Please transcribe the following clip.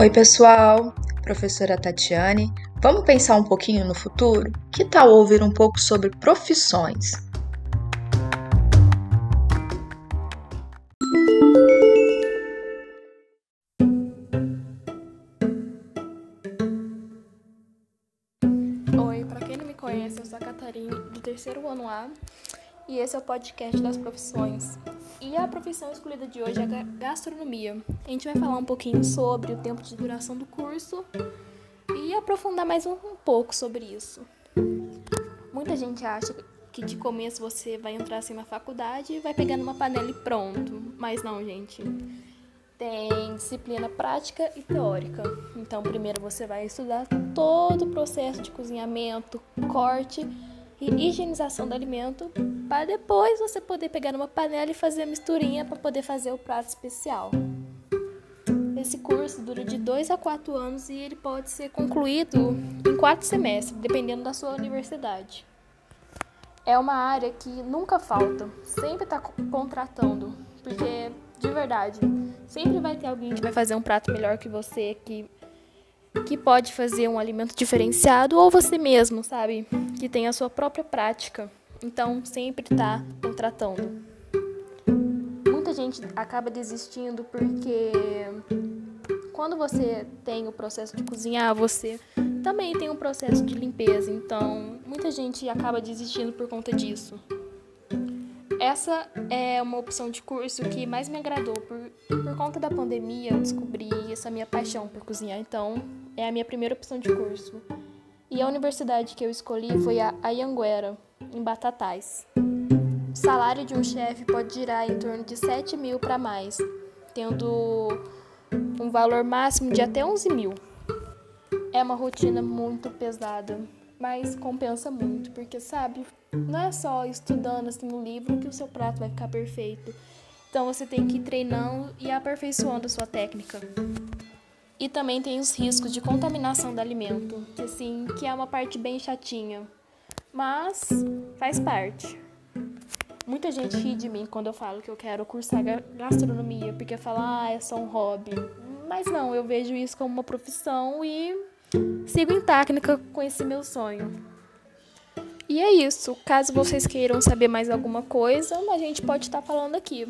Oi, pessoal! Professora Tatiane, vamos pensar um pouquinho no futuro? Que tal ouvir um pouco sobre profissões? Oi, para quem não me conhece, eu sou a Catarina, do terceiro ano A, e esse é o podcast das profissões. E a profissão escolhida de hoje é a gastronomia. A gente vai falar um pouquinho sobre o tempo de duração do curso e aprofundar mais um, um pouco sobre isso. Muita gente acha que de começo você vai entrar assim na faculdade e vai pegar numa panela e pronto. Mas não, gente. Tem disciplina prática e teórica. Então, primeiro você vai estudar todo o processo de cozinhamento, corte e higienização do alimento, para depois você poder pegar numa panela e fazer a misturinha para poder fazer o prato especial. Esse curso dura de 2 a 4 anos e ele pode ser concluído em 4 semestres, dependendo da sua universidade. É uma área que nunca falta, sempre está contratando, porque de verdade, sempre vai ter alguém que vai fazer um prato melhor que você, que que pode fazer um alimento diferenciado ou você mesmo, sabe? Que tem a sua própria prática. Então, sempre está contratando. Muita gente acaba desistindo porque quando você tem o processo de cozinhar, você também tem um processo de limpeza. Então, muita gente acaba desistindo por conta disso. Essa é uma opção de curso que mais me agradou. Por, por conta da pandemia, eu descobri essa minha paixão por cozinhar, então é a minha primeira opção de curso. E a universidade que eu escolhi foi a Ayanguera, em Batatais. O salário de um chefe pode girar em torno de 7 mil para mais, tendo um valor máximo de até 11 mil. É uma rotina muito pesada, mas compensa muito, porque sabe, não é só estudando assim no livro que o seu prato vai ficar perfeito. Então você tem que ir treinando e aperfeiçoando a sua técnica. E também tem os riscos de contaminação do alimento, que assim, que é uma parte bem chatinha, mas faz parte. Muita gente ri de mim quando eu falo que eu quero cursar gastronomia, porque fala, ah, é só um hobby. Mas não, eu vejo isso como uma profissão e sigo intacta com esse meu sonho. E é isso. Caso vocês queiram saber mais alguma coisa, a gente pode estar falando aqui.